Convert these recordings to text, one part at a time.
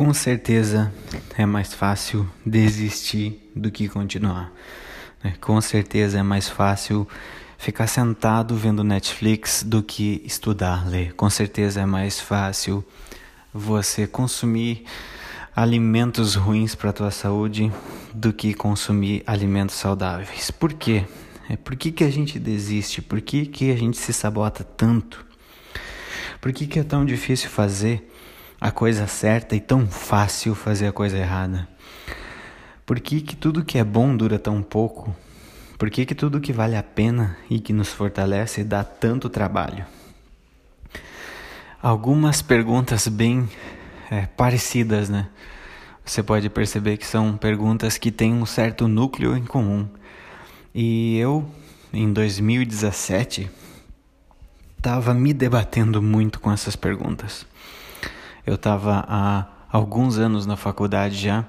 Com certeza é mais fácil desistir do que continuar. Né? Com certeza é mais fácil ficar sentado vendo Netflix do que estudar, ler. Com certeza é mais fácil você consumir alimentos ruins para a tua saúde do que consumir alimentos saudáveis. Por quê? É por que, que a gente desiste? Por que, que a gente se sabota tanto? Por que, que é tão difícil fazer a coisa certa e tão fácil fazer a coisa errada? Por que, que tudo que é bom dura tão pouco? Por que, que tudo que vale a pena e que nos fortalece dá tanto trabalho? Algumas perguntas bem é, parecidas, né? Você pode perceber que são perguntas que têm um certo núcleo em comum. E eu, em 2017, estava me debatendo muito com essas perguntas. Eu estava há alguns anos na faculdade já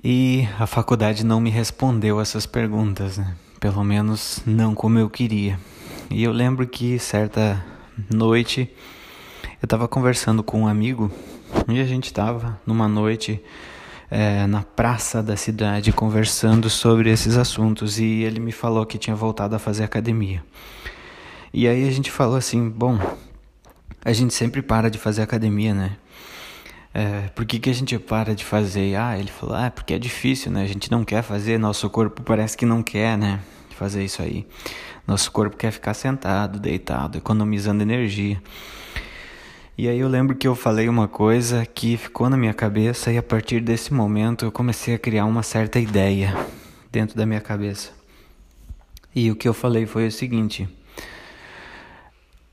e a faculdade não me respondeu essas perguntas, né? pelo menos não como eu queria. E eu lembro que certa noite eu estava conversando com um amigo e a gente estava numa noite é, na praça da cidade conversando sobre esses assuntos e ele me falou que tinha voltado a fazer academia. E aí a gente falou assim: bom, a gente sempre para de fazer academia, né? É, por que, que a gente para de fazer? Ah, ele falou: ah, porque é difícil, né? A gente não quer fazer, nosso corpo parece que não quer, né? Fazer isso aí. Nosso corpo quer ficar sentado, deitado, economizando energia. E aí eu lembro que eu falei uma coisa que ficou na minha cabeça e a partir desse momento eu comecei a criar uma certa ideia dentro da minha cabeça. E o que eu falei foi o seguinte: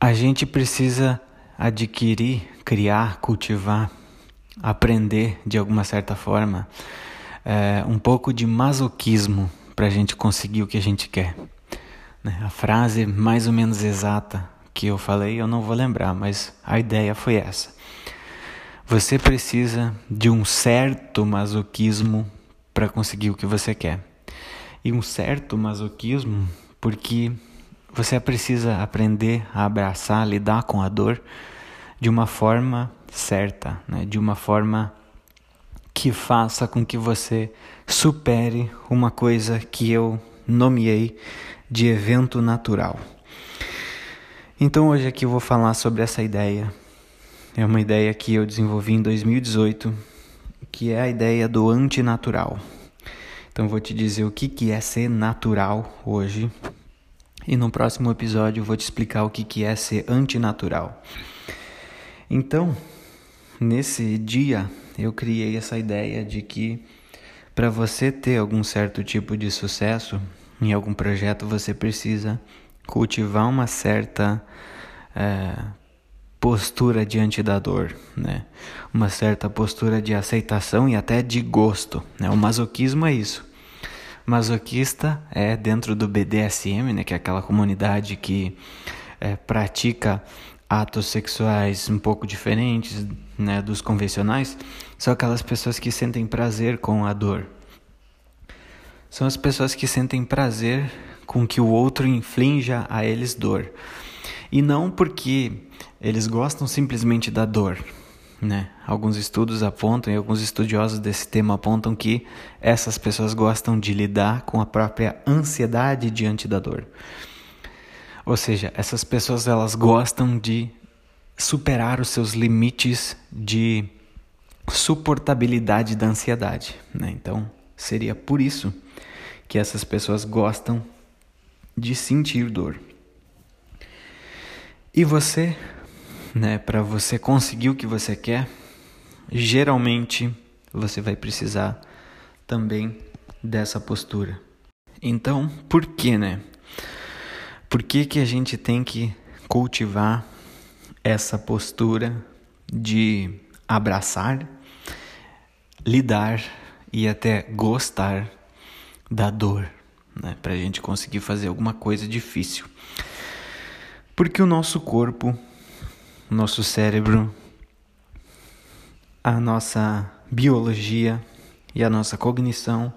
a gente precisa adquirir, criar, cultivar, aprender de alguma certa forma é, um pouco de masoquismo para a gente conseguir o que a gente quer. Né? A frase mais ou menos exata que eu falei eu não vou lembrar, mas a ideia foi essa. Você precisa de um certo masoquismo para conseguir o que você quer. E um certo masoquismo porque você precisa aprender a abraçar, lidar com a dor de uma forma certa, né? de uma forma que faça com que você supere uma coisa que eu nomeei de evento natural. Então hoje aqui eu vou falar sobre essa ideia. É uma ideia que eu desenvolvi em 2018, que é a ideia do antinatural. Então vou te dizer o que, que é ser natural hoje e no próximo episódio eu vou te explicar o que, que é ser antinatural. Então, nesse dia eu criei essa ideia de que para você ter algum certo tipo de sucesso em algum projeto, você precisa cultivar uma certa é, postura diante da dor, né? uma certa postura de aceitação e até de gosto. Né? O masoquismo é isso Masoquista é dentro do BDSM, né, que é aquela comunidade que é, pratica atos sexuais um pouco diferentes né, dos convencionais, são aquelas pessoas que sentem prazer com a dor. São as pessoas que sentem prazer com que o outro inflinja a eles dor. E não porque eles gostam simplesmente da dor, né? Alguns estudos apontam e alguns estudiosos desse tema apontam que essas pessoas gostam de lidar com a própria ansiedade diante da dor. Ou seja, essas pessoas elas gostam de superar os seus limites de suportabilidade da ansiedade. Né? Então, seria por isso que essas pessoas gostam de sentir dor. E você né, para você conseguir o que você quer, geralmente você vai precisar também dessa postura. Então, por que, né? Por que, que a gente tem que cultivar essa postura de abraçar, lidar e até gostar da dor, né? Para a gente conseguir fazer alguma coisa difícil. Porque o nosso corpo nosso cérebro, a nossa biologia e a nossa cognição,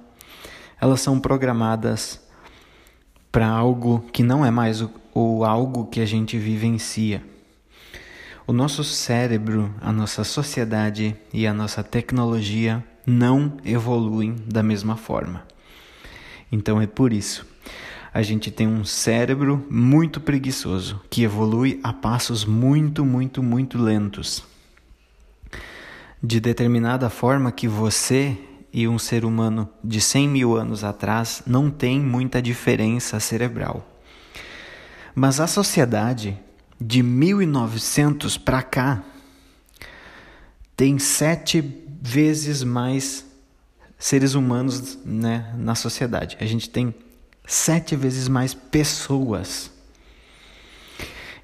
elas são programadas para algo que não é mais o, o algo que a gente vivencia. O nosso cérebro, a nossa sociedade e a nossa tecnologia não evoluem da mesma forma. Então é por isso. A gente tem um cérebro muito preguiçoso que evolui a passos muito, muito, muito lentos. De determinada forma que você e um ser humano de 100 mil anos atrás não tem muita diferença cerebral. Mas a sociedade de 1900 para cá tem sete vezes mais seres humanos né, na sociedade. A gente tem sete vezes mais pessoas.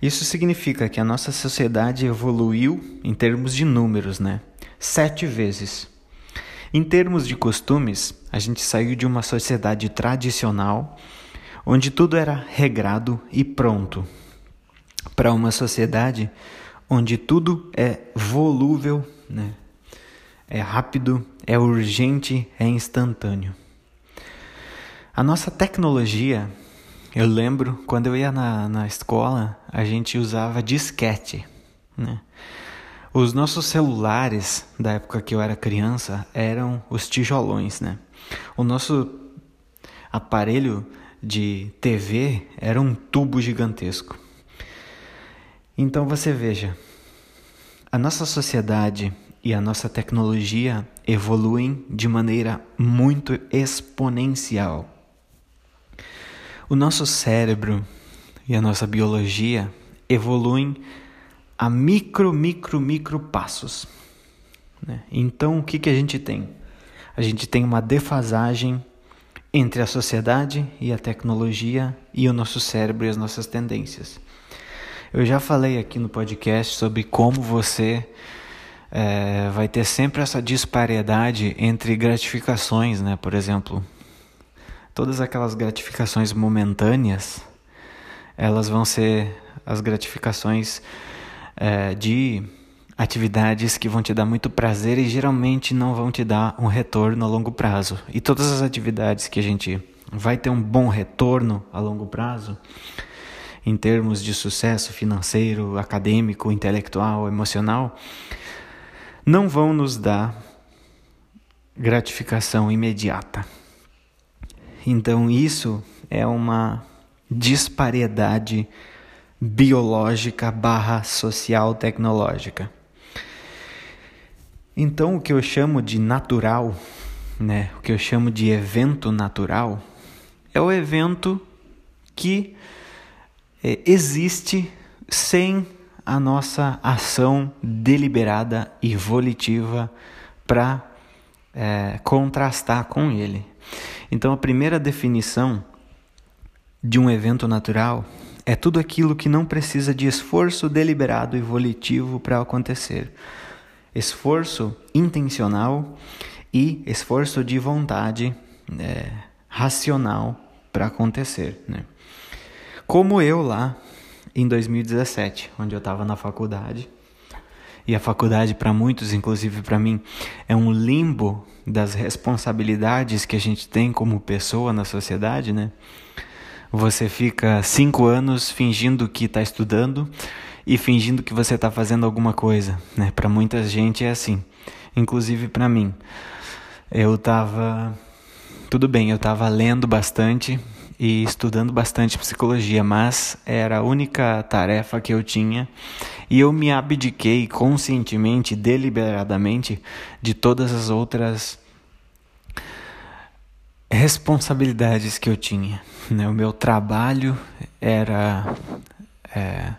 Isso significa que a nossa sociedade evoluiu em termos de números, né? Sete vezes. Em termos de costumes, a gente saiu de uma sociedade tradicional, onde tudo era regrado e pronto para uma sociedade onde tudo é volúvel, né? é rápido, é urgente, é instantâneo. A nossa tecnologia, eu lembro quando eu ia na, na escola, a gente usava disquete. Né? Os nossos celulares, da época que eu era criança, eram os tijolões. Né? O nosso aparelho de TV era um tubo gigantesco. Então você veja, a nossa sociedade e a nossa tecnologia evoluem de maneira muito exponencial. O nosso cérebro e a nossa biologia evoluem a micro, micro, micro passos. Né? Então, o que, que a gente tem? A gente tem uma defasagem entre a sociedade e a tecnologia e o nosso cérebro e as nossas tendências. Eu já falei aqui no podcast sobre como você é, vai ter sempre essa disparidade entre gratificações, né? Por exemplo, todas aquelas gratificações momentâneas, elas vão ser as gratificações é, de atividades que vão te dar muito prazer e geralmente não vão te dar um retorno a longo prazo. E todas as atividades que a gente vai ter um bom retorno a longo prazo, em termos de sucesso financeiro, acadêmico, intelectual, emocional, não vão nos dar gratificação imediata. Então, isso é uma disparidade biológica barra social tecnológica. Então, o que eu chamo de natural, né, o que eu chamo de evento natural, é o evento que é, existe sem a nossa ação deliberada e volitiva para é, contrastar com ele. Então, a primeira definição de um evento natural é tudo aquilo que não precisa de esforço deliberado e volitivo para acontecer. Esforço intencional e esforço de vontade é, racional para acontecer. Né? Como eu lá em 2017, onde eu estava na faculdade. E a faculdade, para muitos, inclusive para mim, é um limbo das responsabilidades que a gente tem como pessoa na sociedade, né? Você fica cinco anos fingindo que está estudando e fingindo que você está fazendo alguma coisa, né? Para muita gente é assim, inclusive para mim. Eu estava tudo bem, eu estava lendo bastante, e estudando bastante psicologia, mas era a única tarefa que eu tinha e eu me abdiquei conscientemente, deliberadamente de todas as outras responsabilidades que eu tinha. Né? O meu trabalho era é,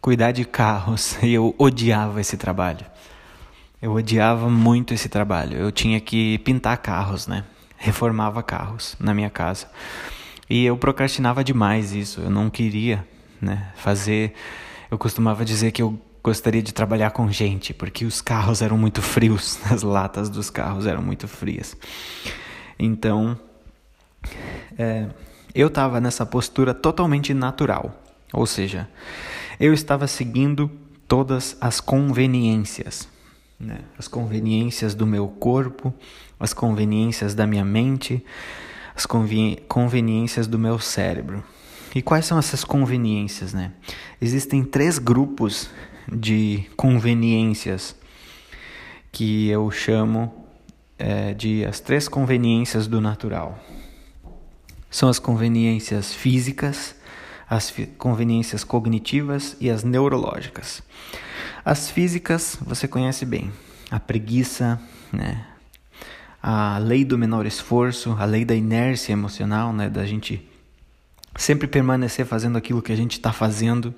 cuidar de carros e eu odiava esse trabalho. Eu odiava muito esse trabalho. Eu tinha que pintar carros, né? Reformava carros na minha casa. E eu procrastinava demais isso, eu não queria né, fazer. Eu costumava dizer que eu gostaria de trabalhar com gente, porque os carros eram muito frios, as latas dos carros eram muito frias. Então, é, eu estava nessa postura totalmente natural, ou seja, eu estava seguindo todas as conveniências, né? as conveniências do meu corpo, as conveniências da minha mente, as conveniências do meu cérebro. E quais são essas conveniências, né? Existem três grupos de conveniências que eu chamo é, de as três conveniências do natural. São as conveniências físicas, as conveniências cognitivas e as neurológicas. As físicas você conhece bem: a preguiça, né? a lei do menor esforço, a lei da inércia emocional, né? da gente sempre permanecer fazendo aquilo que a gente está fazendo,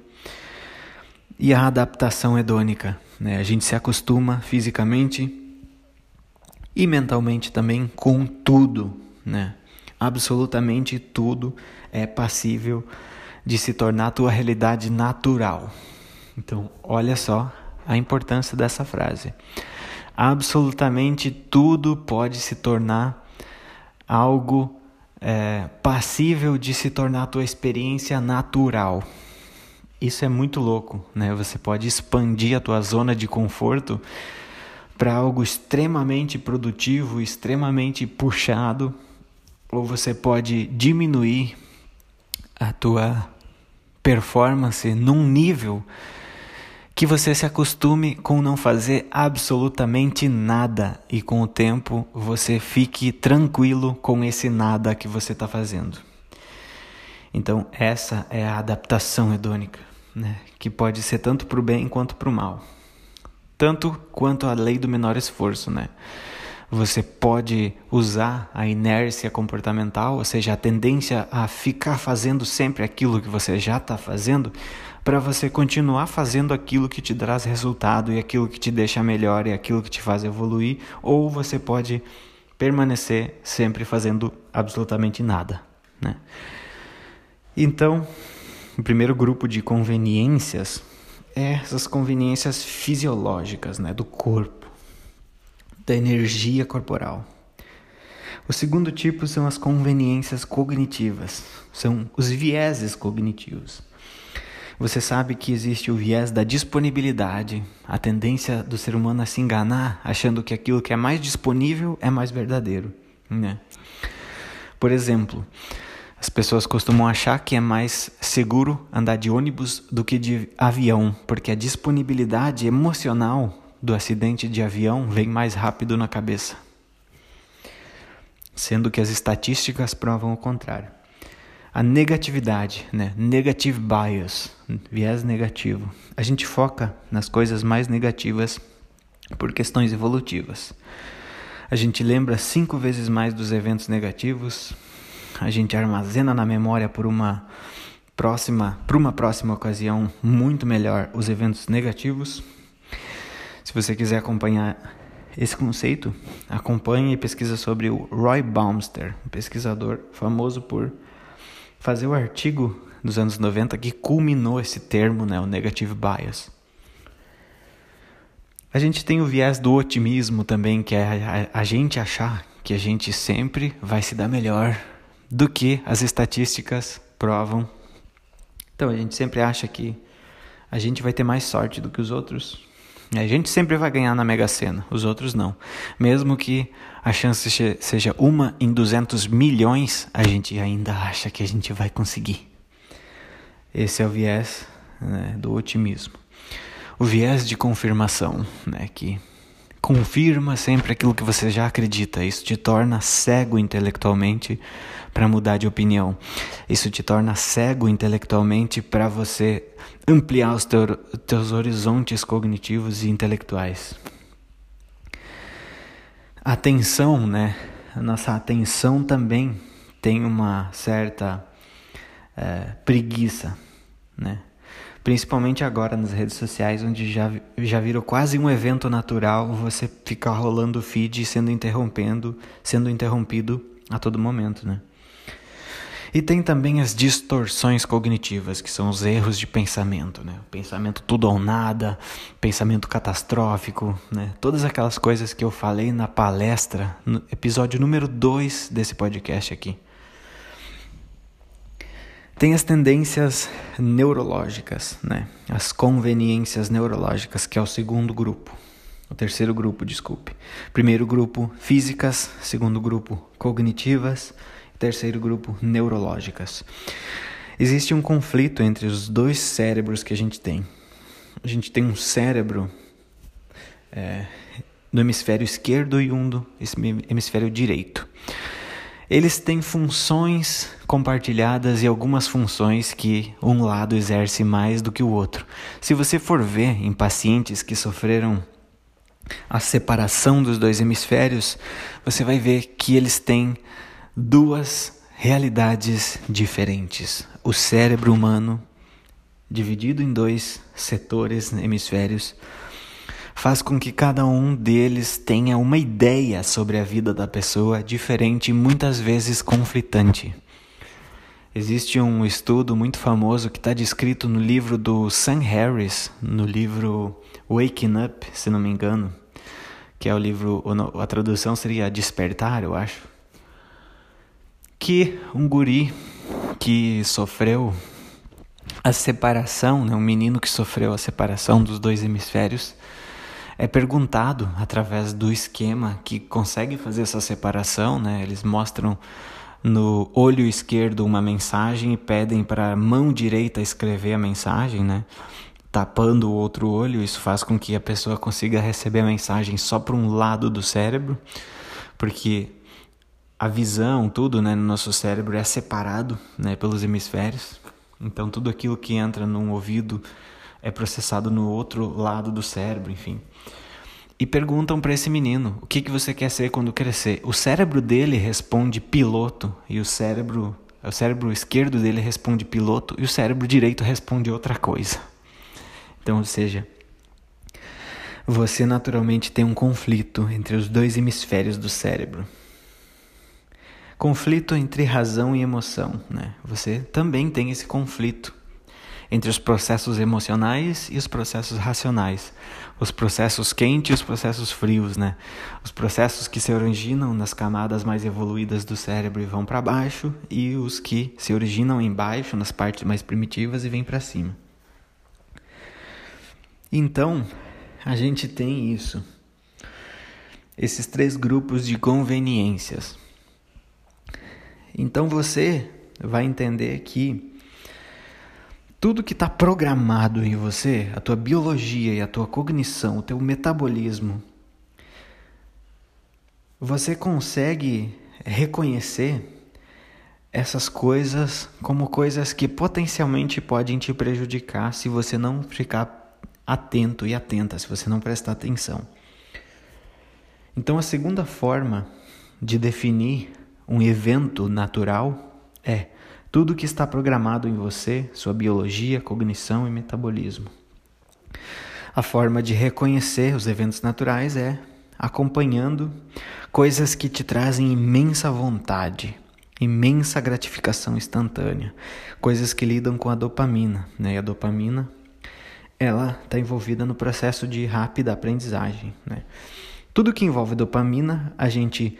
e a adaptação hedônica. Né? A gente se acostuma fisicamente e mentalmente também com tudo. Né? Absolutamente tudo é passível de se tornar tua realidade natural. Então, olha só a importância dessa frase. Absolutamente tudo pode se tornar algo é, passível de se tornar tua experiência natural. Isso é muito louco, né? Você pode expandir a tua zona de conforto para algo extremamente produtivo, extremamente puxado, ou você pode diminuir a tua performance num nível que você se acostume com não fazer absolutamente nada e com o tempo você fique tranquilo com esse nada que você está fazendo. Então, essa é a adaptação hedônica, né? que pode ser tanto para o bem quanto para o mal. Tanto quanto a lei do menor esforço. Né? Você pode usar a inércia comportamental, ou seja, a tendência a ficar fazendo sempre aquilo que você já está fazendo, para você continuar fazendo aquilo que te traz resultado e aquilo que te deixa melhor e aquilo que te faz evoluir, ou você pode permanecer sempre fazendo absolutamente nada, né? Então, o primeiro grupo de conveniências é essas conveniências fisiológicas, né, do corpo, da energia corporal. O segundo tipo são as conveniências cognitivas, são os vieses cognitivos. Você sabe que existe o viés da disponibilidade, a tendência do ser humano a se enganar, achando que aquilo que é mais disponível é mais verdadeiro. Né? Por exemplo, as pessoas costumam achar que é mais seguro andar de ônibus do que de avião, porque a disponibilidade emocional do acidente de avião vem mais rápido na cabeça. Sendo que as estatísticas provam o contrário a negatividade, né? Negative bias, viés negativo. A gente foca nas coisas mais negativas por questões evolutivas. A gente lembra cinco vezes mais dos eventos negativos. A gente armazena na memória por uma próxima, para uma próxima ocasião muito melhor os eventos negativos. Se você quiser acompanhar esse conceito, acompanhe e pesquisa sobre o Roy Baumster, um pesquisador famoso por fazer o artigo dos anos 90 que culminou esse termo, né, o negative bias. A gente tem o viés do otimismo também, que é a, a, gente achar que a gente sempre vai se dar melhor do que as estatísticas provam. Então a gente sempre acha que a gente vai ter mais sorte do que os outros. A gente sempre vai ganhar na Mega Sena, os outros não. Mesmo que a chance seja uma em 200 milhões, a gente ainda acha que a gente vai conseguir. Esse é o viés né, do otimismo. O viés de confirmação, né, que confirma sempre aquilo que você já acredita. Isso te torna cego intelectualmente para mudar de opinião. Isso te torna cego intelectualmente para você ampliar os teu, teus horizontes cognitivos e intelectuais. Atenção, né? A nossa atenção também tem uma certa é, preguiça, né? Principalmente agora nas redes sociais, onde já, já virou quase um evento natural você ficar rolando o feed sendo interrompendo, sendo interrompido a todo momento, né? E tem também as distorções cognitivas, que são os erros de pensamento, né? Pensamento tudo ou nada, pensamento catastrófico, né? Todas aquelas coisas que eu falei na palestra, no episódio número 2 desse podcast aqui. Tem as tendências neurológicas, né? As conveniências neurológicas, que é o segundo grupo. O terceiro grupo, desculpe. Primeiro grupo, físicas. Segundo grupo, cognitivas. Terceiro grupo, neurológicas. Existe um conflito entre os dois cérebros que a gente tem. a gente tem um cérebro é, no hemisfério esquerdo e um do hemisfério direito. Eles têm funções compartilhadas e algumas funções que um lado exerce mais do que o outro. Se você for ver em pacientes que sofreram a separação dos dois hemisférios, você vai ver que eles têm duas realidades diferentes. O cérebro humano, dividido em dois setores, hemisférios, faz com que cada um deles tenha uma ideia sobre a vida da pessoa diferente e muitas vezes conflitante. Existe um estudo muito famoso que está descrito no livro do Sam Harris, no livro Waking Up, se não me engano, que é o livro, a tradução seria Despertar, eu acho. Que um guri que sofreu a separação, né, um menino que sofreu a separação dos dois hemisférios, é perguntado através do esquema que consegue fazer essa separação, né? Eles mostram no olho esquerdo uma mensagem e pedem para a mão direita escrever a mensagem, né? Tapando o outro olho, isso faz com que a pessoa consiga receber a mensagem só por um lado do cérebro, porque a visão, tudo, né, no nosso cérebro é separado, né, pelos hemisférios. Então tudo aquilo que entra num ouvido é processado no outro lado do cérebro, enfim. E perguntam para esse menino: "O que que você quer ser quando crescer?". O cérebro dele responde piloto e o cérebro, o cérebro esquerdo dele responde piloto e o cérebro direito responde outra coisa. Então, ou seja, você naturalmente tem um conflito entre os dois hemisférios do cérebro. Conflito entre razão e emoção, né? Você também tem esse conflito entre os processos emocionais e os processos racionais, os processos quentes e os processos frios, né? Os processos que se originam nas camadas mais evoluídas do cérebro e vão para baixo e os que se originam embaixo, nas partes mais primitivas e vêm para cima. Então, a gente tem isso. Esses três grupos de conveniências. Então você vai entender que tudo que está programado em você, a tua biologia e a tua cognição, o teu metabolismo, você consegue reconhecer essas coisas como coisas que potencialmente podem te prejudicar se você não ficar atento e atenta, se você não prestar atenção. Então, a segunda forma de definir um evento natural é tudo que está programado em você, sua biologia, cognição e metabolismo. A forma de reconhecer os eventos naturais é acompanhando coisas que te trazem imensa vontade, imensa gratificação instantânea, coisas que lidam com a dopamina, né? E a dopamina ela está envolvida no processo de rápida aprendizagem, né? Tudo que envolve dopamina, a gente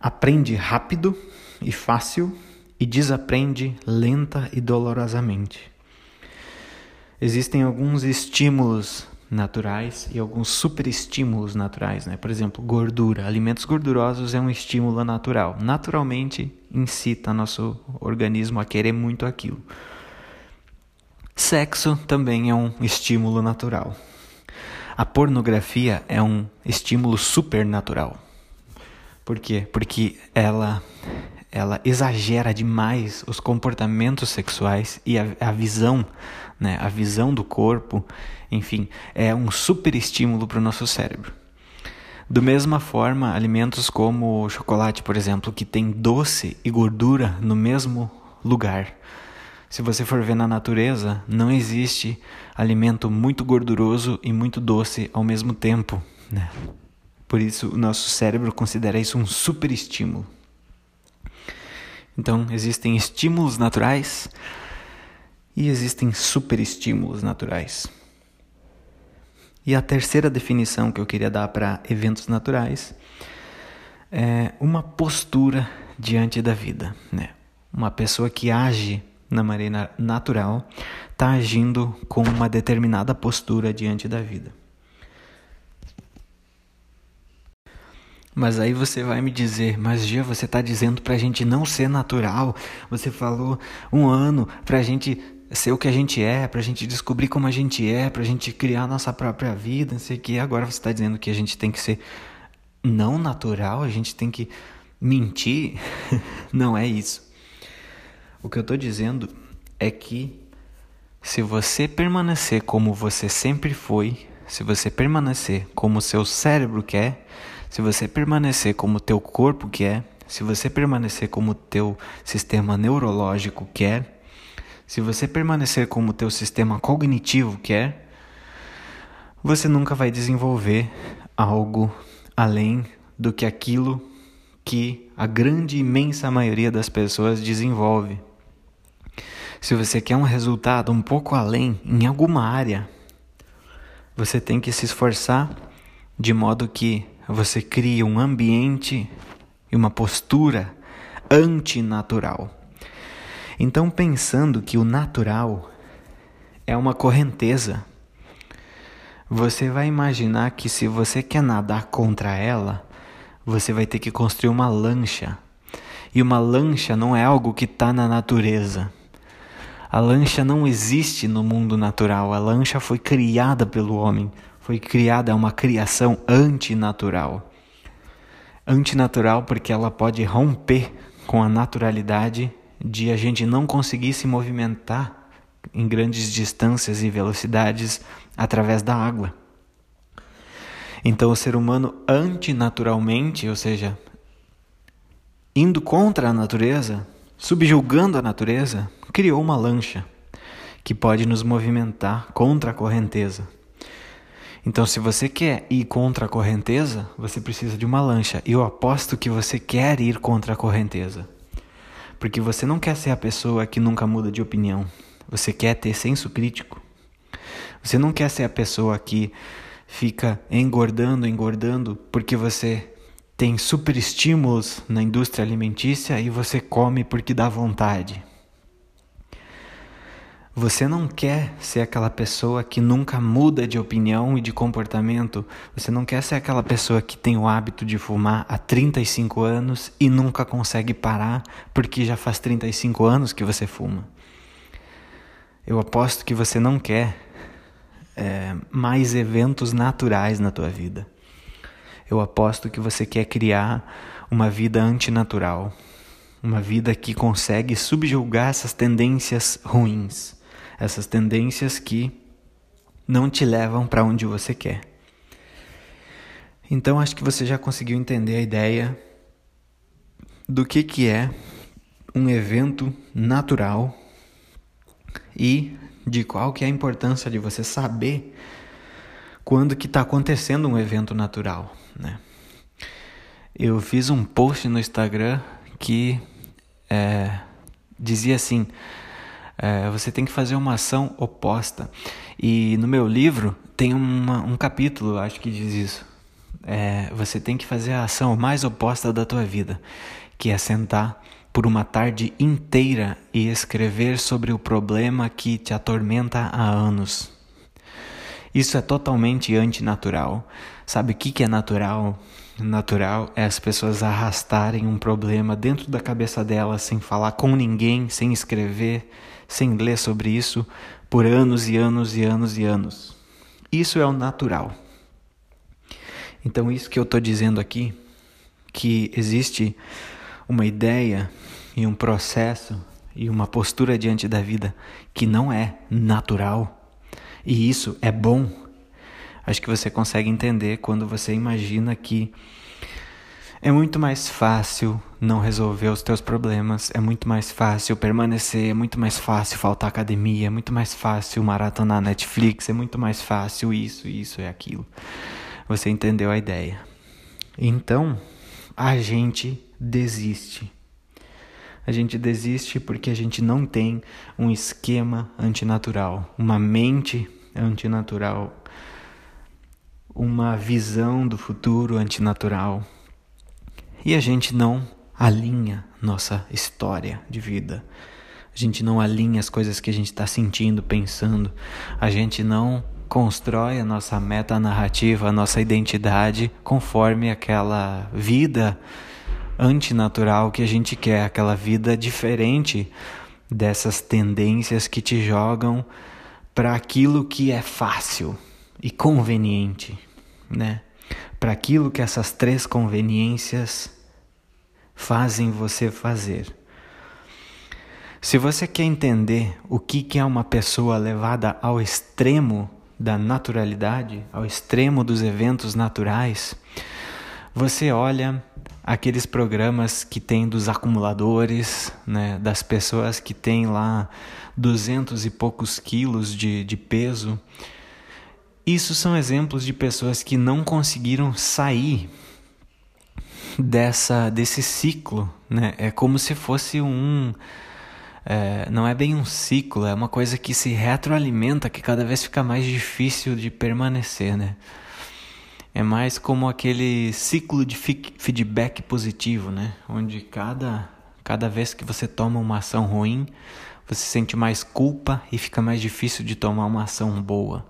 aprende rápido e fácil e desaprende lenta e dolorosamente. Existem alguns estímulos naturais e alguns superestímulos naturais, né? Por exemplo, gordura. Alimentos gordurosos é um estímulo natural. Naturalmente incita nosso organismo a querer muito aquilo. Sexo também é um estímulo natural. A pornografia é um estímulo supernatural. Por quê? Porque ela ela exagera demais os comportamentos sexuais e a, a visão, né, a visão do corpo, enfim, é um super estímulo para o nosso cérebro. Do mesma forma, alimentos como chocolate, por exemplo, que tem doce e gordura no mesmo lugar. Se você for ver na natureza, não existe alimento muito gorduroso e muito doce ao mesmo tempo. Né? Por isso, o nosso cérebro considera isso um super estímulo. Então, existem estímulos naturais e existem superestímulos naturais. E a terceira definição que eu queria dar para eventos naturais é uma postura diante da vida. Né? Uma pessoa que age na maneira natural está agindo com uma determinada postura diante da vida. Mas aí você vai me dizer, mas Gia, você está dizendo para a gente não ser natural. Você falou um ano para a gente ser o que a gente é, para a gente descobrir como a gente é, para a gente criar a nossa própria vida, não sei o que. Agora você está dizendo que a gente tem que ser não natural, a gente tem que mentir. não é isso. O que eu estou dizendo é que se você permanecer como você sempre foi, se você permanecer como seu cérebro quer, se você permanecer como teu corpo quer, se você permanecer como teu sistema neurológico quer, se você permanecer como teu sistema cognitivo quer, você nunca vai desenvolver algo além do que aquilo que a grande imensa maioria das pessoas desenvolve. Se você quer um resultado um pouco além em alguma área, você tem que se esforçar de modo que você crie um ambiente e uma postura antinatural. Então, pensando que o natural é uma correnteza, você vai imaginar que se você quer nadar contra ela, você vai ter que construir uma lancha. E uma lancha não é algo que está na natureza. A lancha não existe no mundo natural. A lancha foi criada pelo homem. Foi criada, uma criação antinatural. Antinatural porque ela pode romper com a naturalidade de a gente não conseguir se movimentar em grandes distâncias e velocidades através da água. Então, o ser humano, antinaturalmente, ou seja, indo contra a natureza, subjugando a natureza, criou uma lancha que pode nos movimentar contra a correnteza. Então, se você quer ir contra a correnteza, você precisa de uma lancha. Eu aposto que você quer ir contra a correnteza. Porque você não quer ser a pessoa que nunca muda de opinião. Você quer ter senso crítico. Você não quer ser a pessoa que fica engordando, engordando, porque você tem super estímulos na indústria alimentícia e você come porque dá vontade. Você não quer ser aquela pessoa que nunca muda de opinião e de comportamento. Você não quer ser aquela pessoa que tem o hábito de fumar há 35 anos e nunca consegue parar porque já faz 35 anos que você fuma. Eu aposto que você não quer é, mais eventos naturais na tua vida. Eu aposto que você quer criar uma vida antinatural, uma vida que consegue subjugar essas tendências ruins essas tendências que não te levam para onde você quer. Então acho que você já conseguiu entender a ideia do que, que é um evento natural e de qual que é a importância de você saber quando que está acontecendo um evento natural, né? Eu fiz um post no Instagram que é, dizia assim: é, você tem que fazer uma ação oposta. E no meu livro tem uma, um capítulo, acho que diz isso. É, você tem que fazer a ação mais oposta da tua vida, que é sentar por uma tarde inteira e escrever sobre o problema que te atormenta há anos. Isso é totalmente antinatural. Sabe o que, que é natural? Natural é as pessoas arrastarem um problema dentro da cabeça delas sem falar com ninguém, sem escrever, sem ler sobre isso por anos e anos e anos e anos. Isso é o natural. Então, isso que eu estou dizendo aqui, que existe uma ideia e um processo e uma postura diante da vida que não é natural, e isso é bom. Acho que você consegue entender quando você imagina que é muito mais fácil não resolver os teus problemas, é muito mais fácil permanecer, é muito mais fácil faltar academia, é muito mais fácil maratonar Netflix, é muito mais fácil isso, isso e aquilo. Você entendeu a ideia. Então, a gente desiste. A gente desiste porque a gente não tem um esquema antinatural, uma mente antinatural, uma visão do futuro antinatural e a gente não alinha nossa história de vida. A gente não alinha as coisas que a gente está sentindo, pensando. A gente não constrói a nossa meta narrativa, a nossa identidade conforme aquela vida antinatural que a gente quer, aquela vida diferente dessas tendências que te jogam para aquilo que é fácil e conveniente, né? Para aquilo que essas três conveniências fazem você fazer. Se você quer entender o que é uma pessoa levada ao extremo da naturalidade, ao extremo dos eventos naturais, você olha aqueles programas que tem dos acumuladores, né, das pessoas que têm lá duzentos e poucos quilos de, de peso. Isso são exemplos de pessoas que não conseguiram sair dessa desse ciclo, né? É como se fosse um é, não é bem um ciclo, é uma coisa que se retroalimenta, que cada vez fica mais difícil de permanecer, né? É mais como aquele ciclo de feedback positivo, né? Onde cada, cada vez que você toma uma ação ruim, você sente mais culpa e fica mais difícil de tomar uma ação boa.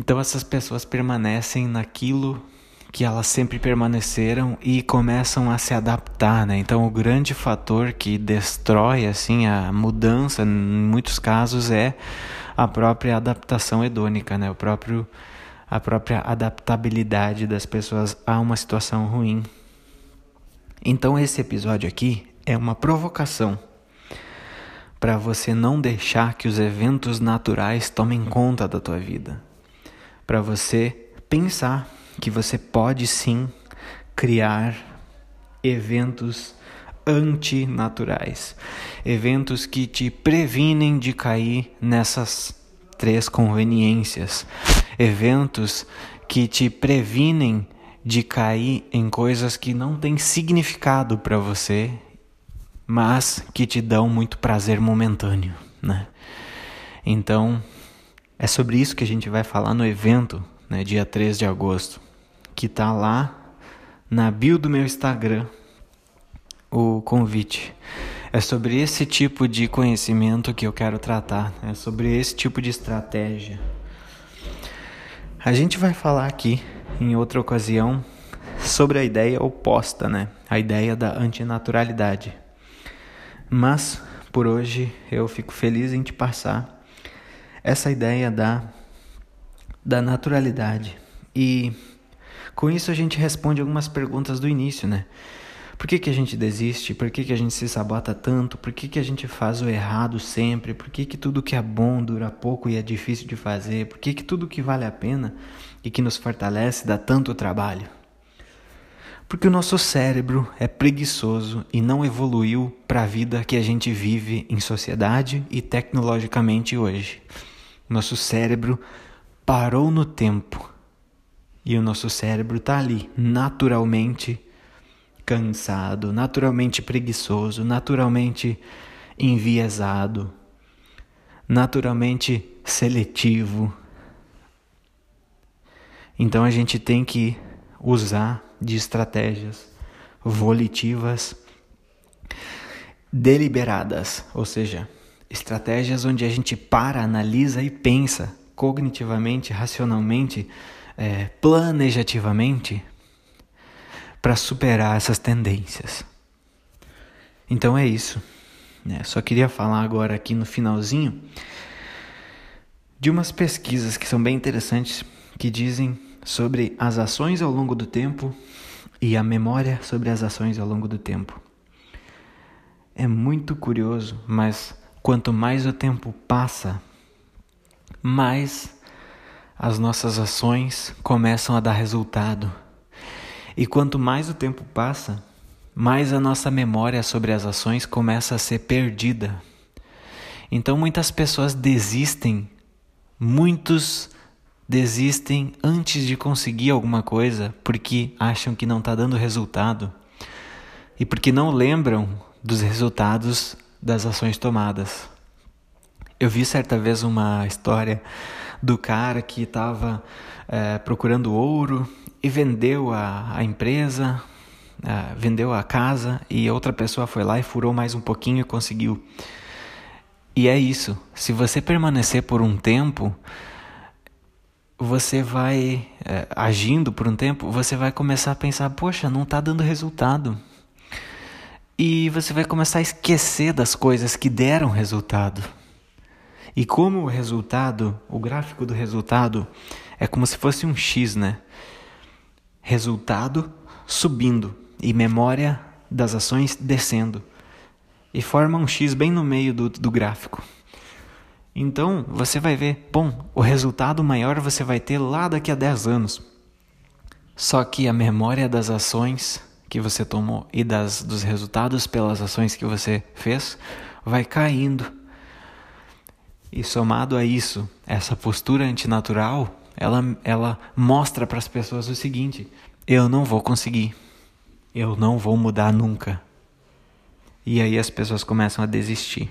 Então essas pessoas permanecem naquilo que elas sempre permaneceram e começam a se adaptar, né? Então o grande fator que destrói assim a mudança em muitos casos é a própria adaptação hedônica, né? O próprio a própria adaptabilidade das pessoas a uma situação ruim. Então esse episódio aqui é uma provocação para você não deixar que os eventos naturais tomem conta da tua vida. Para você pensar que você pode sim criar eventos antinaturais, eventos que te previnem de cair nessas três conveniências, eventos que te previnem de cair em coisas que não têm significado para você, mas que te dão muito prazer momentâneo, né? Então, é sobre isso que a gente vai falar no evento, né, dia 3 de agosto, que tá lá na bio do meu Instagram, o convite. É sobre esse tipo de conhecimento que eu quero tratar, é sobre esse tipo de estratégia. A gente vai falar aqui em outra ocasião sobre a ideia oposta, né? A ideia da antinaturalidade. Mas por hoje eu fico feliz em te passar essa ideia da da naturalidade. E com isso a gente responde algumas perguntas do início, né? Por que, que a gente desiste? Por que, que a gente se sabota tanto? Por que, que a gente faz o errado sempre? Por que, que tudo que é bom dura pouco e é difícil de fazer? Por que, que tudo que vale a pena e que nos fortalece dá tanto trabalho? Porque o nosso cérebro é preguiçoso e não evoluiu para a vida que a gente vive em sociedade e tecnologicamente hoje. Nosso cérebro parou no tempo e o nosso cérebro está ali, naturalmente cansado, naturalmente preguiçoso, naturalmente enviesado, naturalmente seletivo. Então a gente tem que usar de estratégias volitivas deliberadas, ou seja, estratégias onde a gente para, analisa e pensa cognitivamente, racionalmente, é, planejativamente para superar essas tendências. Então é isso. Né? Só queria falar agora aqui no finalzinho de umas pesquisas que são bem interessantes que dizem sobre as ações ao longo do tempo e a memória sobre as ações ao longo do tempo. É muito curioso, mas quanto mais o tempo passa, mais as nossas ações começam a dar resultado. E quanto mais o tempo passa, mais a nossa memória sobre as ações começa a ser perdida. Então muitas pessoas desistem, muitos desistem antes de conseguir alguma coisa porque acham que não está dando resultado e porque não lembram dos resultados das ações tomadas. Eu vi certa vez uma história do cara que estava é, procurando ouro e vendeu a, a empresa, é, vendeu a casa e outra pessoa foi lá e furou mais um pouquinho e conseguiu. E é isso. Se você permanecer por um tempo, você vai é, agindo por um tempo, você vai começar a pensar: poxa, não está dando resultado. E você vai começar a esquecer das coisas que deram resultado. E como o resultado, o gráfico do resultado é como se fosse um X, né? Resultado subindo e memória das ações descendo. E forma um X bem no meio do, do gráfico. Então você vai ver, bom, o resultado maior você vai ter lá daqui a 10 anos. Só que a memória das ações que você tomou e das, dos resultados pelas ações que você fez vai caindo. E somado a isso, essa postura antinatural, ela, ela mostra para as pessoas o seguinte: eu não vou conseguir, eu não vou mudar nunca. E aí as pessoas começam a desistir.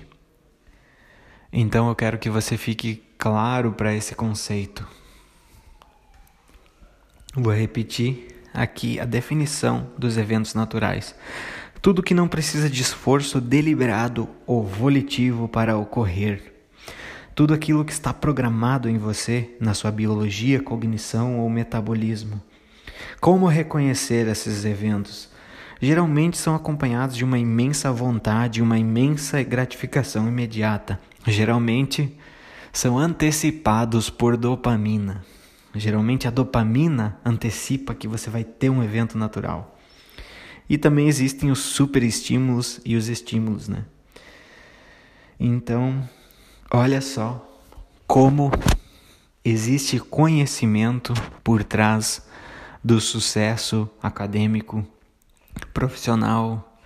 Então eu quero que você fique claro para esse conceito. Vou repetir aqui a definição dos eventos naturais. Tudo que não precisa de esforço deliberado ou volitivo para ocorrer. Tudo aquilo que está programado em você, na sua biologia, cognição ou metabolismo. Como reconhecer esses eventos? Geralmente são acompanhados de uma imensa vontade, uma imensa gratificação imediata. Geralmente são antecipados por dopamina. Geralmente a dopamina antecipa que você vai ter um evento natural. E também existem os superestímulos e os estímulos, né? Então, olha só como existe conhecimento por trás do sucesso acadêmico, profissional,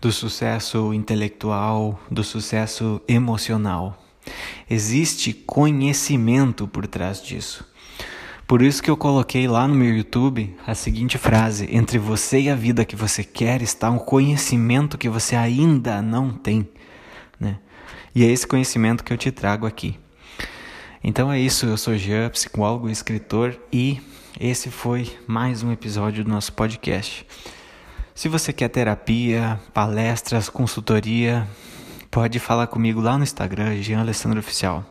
do sucesso intelectual, do sucesso emocional. Existe conhecimento por trás disso. Por isso que eu coloquei lá no meu YouTube a seguinte frase: entre você e a vida que você quer está um conhecimento que você ainda não tem, né? E é esse conhecimento que eu te trago aqui. Então é isso, eu sou Jean, psicólogo escritor e esse foi mais um episódio do nosso podcast. Se você quer terapia, palestras, consultoria, pode falar comigo lá no Instagram, Jean Alessandro Oficial.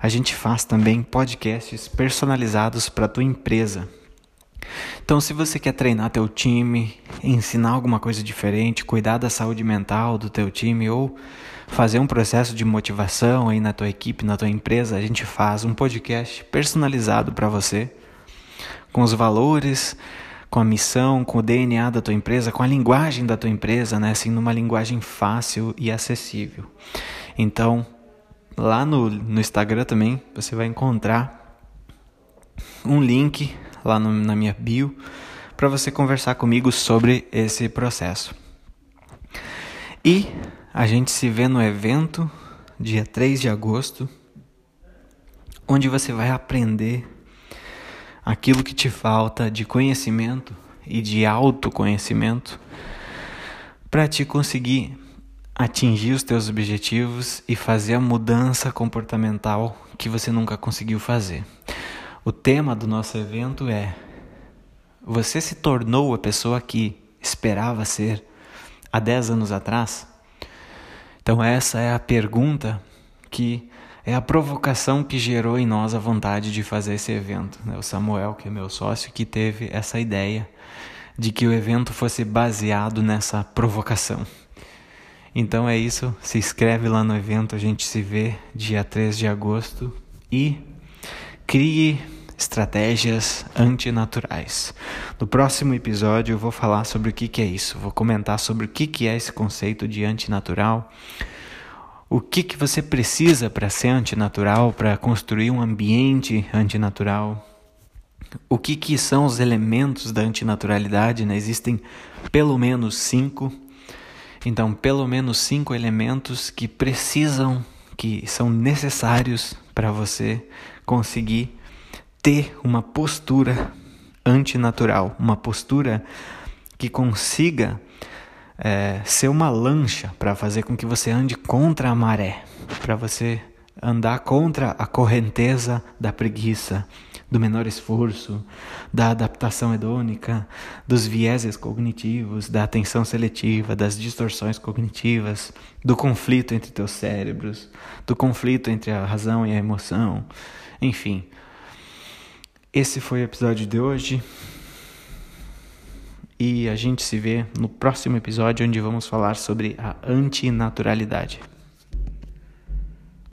A gente faz também podcasts personalizados para tua empresa. Então, se você quer treinar teu time, ensinar alguma coisa diferente, cuidar da saúde mental do teu time ou fazer um processo de motivação aí na tua equipe, na tua empresa, a gente faz um podcast personalizado para você, com os valores, com a missão, com o DNA da tua empresa, com a linguagem da tua empresa, né, assim, numa linguagem fácil e acessível. Então, Lá no, no Instagram também você vai encontrar um link lá no, na minha bio para você conversar comigo sobre esse processo. E a gente se vê no evento dia 3 de agosto, onde você vai aprender aquilo que te falta de conhecimento e de autoconhecimento para te conseguir atingir os teus objetivos e fazer a mudança comportamental que você nunca conseguiu fazer. O tema do nosso evento é: Você se tornou a pessoa que esperava ser há 10 anos atrás? Então, essa é a pergunta que é a provocação que gerou em nós a vontade de fazer esse evento. Né? O Samuel, que é meu sócio, que teve essa ideia de que o evento fosse baseado nessa provocação. Então é isso, se inscreve lá no evento, a gente se vê dia 3 de agosto e crie estratégias antinaturais. No próximo episódio eu vou falar sobre o que, que é isso, vou comentar sobre o que, que é esse conceito de antinatural, o que, que você precisa para ser antinatural, para construir um ambiente antinatural, o que, que são os elementos da antinaturalidade, né? existem pelo menos cinco então, pelo menos cinco elementos que precisam, que são necessários para você conseguir ter uma postura antinatural, uma postura que consiga é, ser uma lancha para fazer com que você ande contra a maré, para você andar contra a correnteza da preguiça, do menor esforço, da adaptação hedônica, dos vieses cognitivos, da atenção seletiva, das distorções cognitivas, do conflito entre teus cérebros, do conflito entre a razão e a emoção, enfim. Esse foi o episódio de hoje. E a gente se vê no próximo episódio onde vamos falar sobre a antinaturalidade.